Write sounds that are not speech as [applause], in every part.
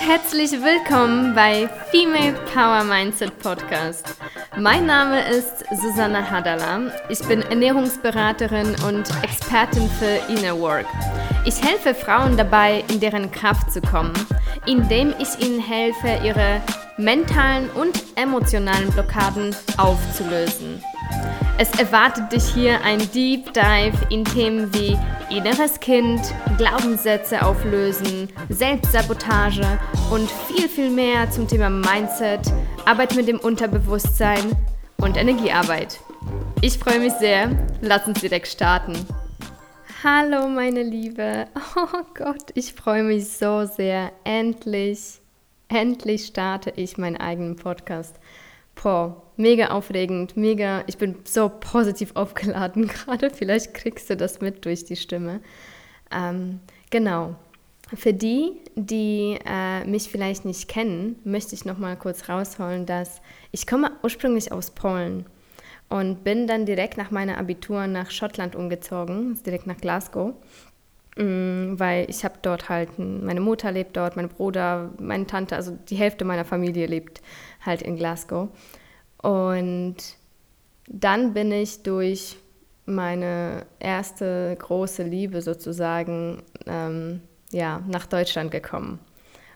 Herzlich willkommen bei Female Power Mindset Podcast. Mein Name ist Susanne Hadala. Ich bin Ernährungsberaterin und Expertin für Inner Work. Ich helfe Frauen dabei, in deren Kraft zu kommen, indem ich ihnen helfe, ihre mentalen und emotionalen Blockaden aufzulösen. Es erwartet dich hier ein Deep Dive in Themen wie inneres Kind, Glaubenssätze auflösen, Selbstsabotage und viel, viel mehr zum Thema Mindset, Arbeit mit dem Unterbewusstsein und Energiearbeit. Ich freue mich sehr. Lass uns direkt starten. Hallo meine Liebe. [laughs] Oh Gott, ich freue mich so sehr. Endlich, endlich starte ich meinen eigenen Podcast. Boah, mega aufregend, mega, ich bin so positiv [laughs] aufgeladen gerade. Vielleicht kriegst du das mit durch die Stimme. Ähm, genau. Für die, die äh, mich vielleicht nicht kennen, möchte ich noch mal kurz rausholen, dass ich komme ursprünglich aus Polen und bin dann direkt nach meiner Abitur nach Schottland umgezogen, direkt nach Glasgow, weil ich habe dort halt, meine Mutter lebt dort, mein Bruder, meine Tante, also die Hälfte meiner Familie lebt halt in Glasgow. Und dann bin ich durch meine erste große Liebe sozusagen ähm, ja, nach Deutschland gekommen.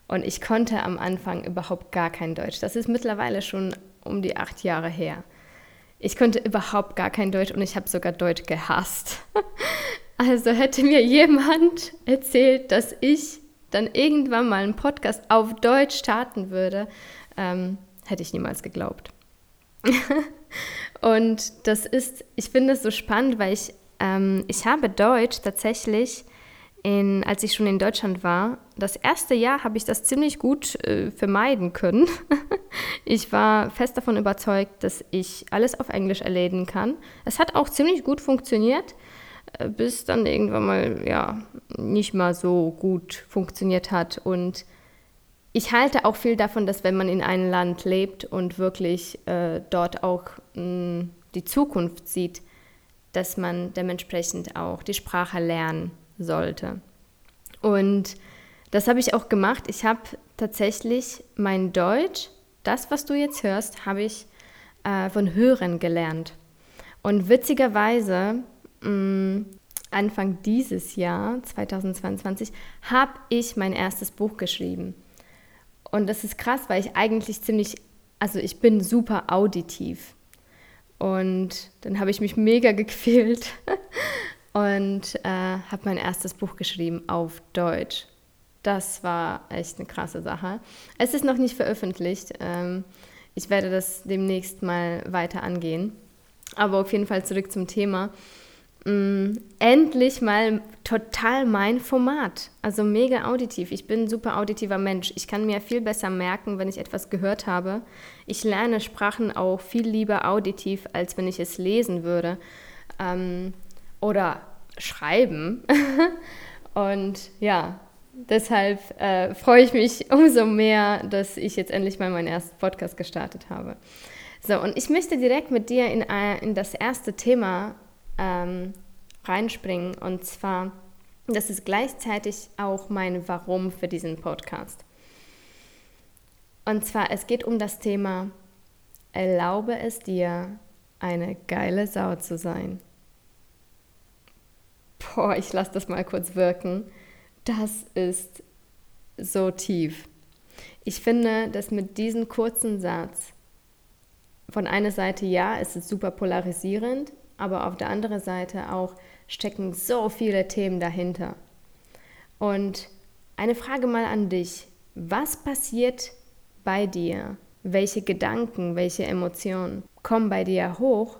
Und ich konnte am Anfang überhaupt gar kein Deutsch. Das ist mittlerweile schon um die acht Jahre her. Ich konnte überhaupt gar kein Deutsch und ich habe sogar Deutsch gehasst. [laughs] Also hätte mir jemand erzählt, dass ich dann irgendwann mal einen Podcast auf Deutsch starten würde, ähm, hätte ich niemals geglaubt. [laughs] und das ist, ich finde es so spannend, weil ich, ähm, ich habe Deutsch tatsächlich, in, als ich schon in Deutschland war, das erste Jahr habe ich das ziemlich gut äh, vermeiden können. [laughs] ich war fest davon überzeugt, dass ich alles auf Englisch erledigen kann. Es hat auch ziemlich gut funktioniert, bis dann irgendwann mal ja nicht mal so gut funktioniert hat und ich halte auch viel davon, dass wenn man in einem Land lebt und wirklich äh, dort auch mh, die Zukunft sieht, dass man dementsprechend auch die Sprache lernen sollte. Und das habe ich auch gemacht. Ich habe tatsächlich mein Deutsch, das, was du jetzt hörst, habe ich äh, von Hören gelernt. Und witzigerweise, Anfang dieses Jahr, 2022, habe ich mein erstes Buch geschrieben. Und das ist krass, weil ich eigentlich ziemlich, also ich bin super auditiv. Und dann habe ich mich mega gequält [laughs] und äh, habe mein erstes Buch geschrieben auf Deutsch. Das war echt eine krasse Sache. Es ist noch nicht veröffentlicht. Ähm, ich werde das demnächst mal weiter angehen. Aber auf jeden Fall zurück zum Thema mh, mm, endlich mal total mein Format. Also mega auditiv. Ich bin ein super auditiver Mensch. Ich kann mir viel besser merken, wenn ich etwas gehört habe. Ich lerne Sprachen auch viel lieber auditiv, als wenn ich es lesen würde. Ähm, oder schreiben. [laughs] Und ja, deshalb äh, freue ich mich [laughs] umso mehr, dass ich jetzt endlich mal meinen ersten Podcast gestartet habe. So, und ich möchte direkt mit dir in, äh, in das erste Thema ähm, reinspringen. Und zwar, das ist gleichzeitig auch mein Warum für diesen Podcast. Und zwar, es geht um das Thema, erlaube es dir, eine geile Sau zu sein. Boah, ich lasse das mal kurz wirken. Das ist so tief. Ich finde, dass mit diesem kurzen Satz von einer Seite ja, es ist super polarisierend, aber auf der anderen Seite auch stecken so viele Themen dahinter. Und eine Frage mal an dich. Was passiert bei dir? Welche Gedanken, welche Emotionen kommen bei dir hoch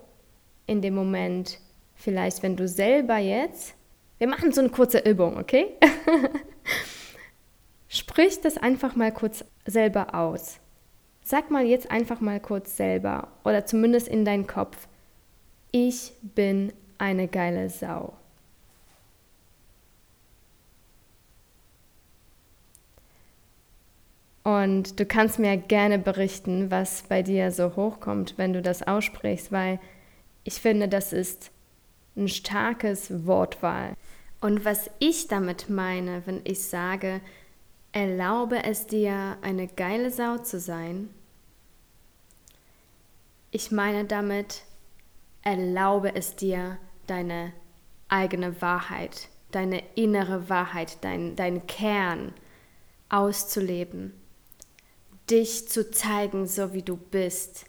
in dem Moment, vielleicht wenn du selber jetzt, wir machen so eine kurze Übung, okay? [laughs] Sprich das einfach mal kurz selber aus. Sag mal jetzt einfach mal kurz selber oder zumindest in deinen Kopf, ich bin eine geile Sau. Und du kannst mir gerne berichten, was bei dir so hochkommt, wenn du das aussprichst, weil ich finde, das ist ein starkes Wortwahl. Und was ich damit meine, wenn ich sage, erlaube es dir, eine geile Sau zu sein, ich meine damit, erlaube es dir, deine eigene Wahrheit, deine innere Wahrheit, dein, dein Kern auszuleben, dich zu zeigen, so wie du bist,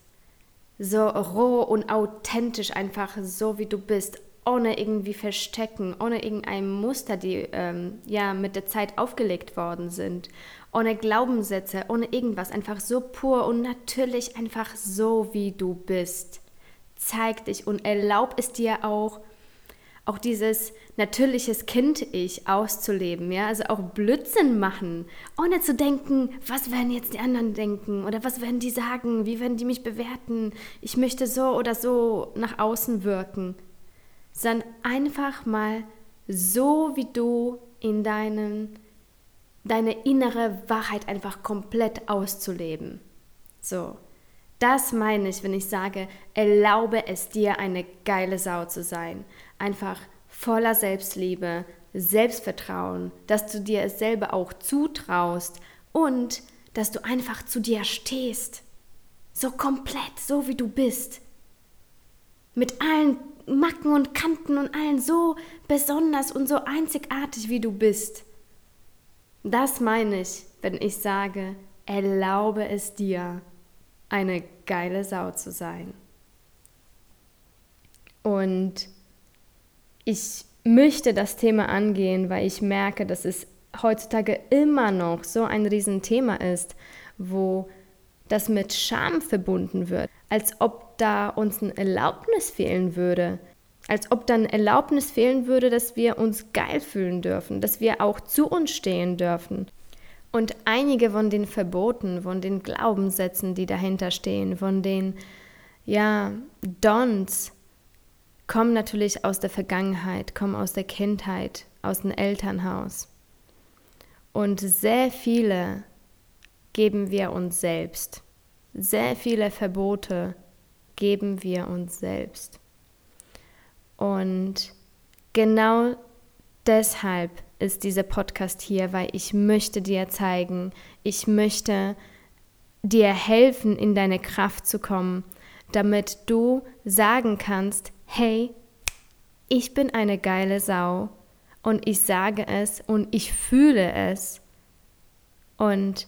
so roh und authentisch, einfach so wie du bist, ohne irgendwie Verstecken, ohne irgendein Muster, die ähm, ja mit der Zeit aufgelegt worden sind, ohne Glaubenssätze, ohne irgendwas, einfach so pur und natürlich einfach so wie du bist. Zeig dich und erlaub es dir auch, auch dieses natürliches Kind-Ich auszuleben, ja, also auch Blödsinn machen, ohne zu denken, was werden jetzt die anderen denken oder was werden die sagen, wie werden die mich bewerten, ich möchte so oder so nach außen wirken, sondern einfach mal so, wie du in deinen, deine innere Wahrheit einfach komplett auszuleben. So, das meine ich, wenn ich sage, erlaube es dir, eine geile Sau zu sein. Einfach voller Selbstliebe, Selbstvertrauen, dass du dir es selber auch zutraust und dass du einfach zu dir stehst. So komplett, so wie du bist. Mit allen Macken und Kanten und allen so besonders und so einzigartig, wie du bist. Das meine ich, wenn ich sage, erlaube es dir, eine geile Sau zu sein. Und ich möchte das Thema angehen, weil ich merke, dass es heutzutage immer noch so ein Riesenthema ist, wo das mit Scham verbunden wird, als ob da uns ein Erlaubnis fehlen würde, als ob dann Erlaubnis fehlen würde, dass wir uns geil fühlen dürfen, dass wir auch zu uns stehen dürfen. Und einige von den Verboten, von den Glaubenssätzen, die dahinter stehen, von den, ja, Dons, kommen natürlich aus der Vergangenheit, kommen aus der Kindheit, aus dem Elternhaus. Und sehr viele geben wir uns selbst. Sehr viele Verbote geben wir uns selbst. Und genau deshalb ist dieser Podcast hier, weil ich möchte dir zeigen, ich möchte dir helfen, in deine Kraft zu kommen, damit du sagen kannst, hey, ich bin eine geile Sau und ich sage es und ich fühle es. Und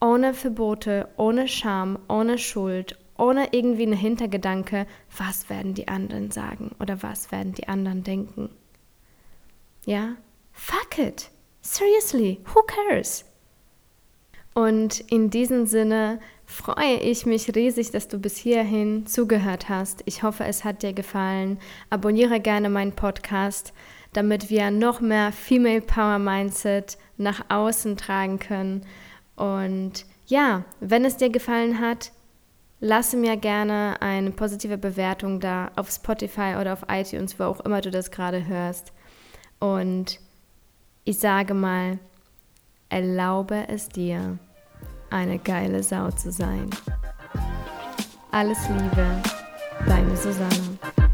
ohne Verbote, ohne Scham, ohne Schuld, ohne irgendwie einen Hintergedanke, was werden die anderen sagen oder was werden die anderen denken. Ja, fuck it. Seriously, who cares? Und in diesem Sinne freue ich mich riesig, dass du bis hierhin zugehört hast. Ich hoffe, es hat dir gefallen. Abonniere gerne meinen Podcast, damit wir noch mehr Female Power Mindset nach außen tragen können. Und ja, wenn es dir gefallen hat, lasse mir gerne eine positive Bewertung da auf Spotify oder auf iTunes, wo auch immer du das gerade hörst. Und ich sage mal, erlaube es dir, eine geile Sau zu sein. Alles Liebe, deine Susanne.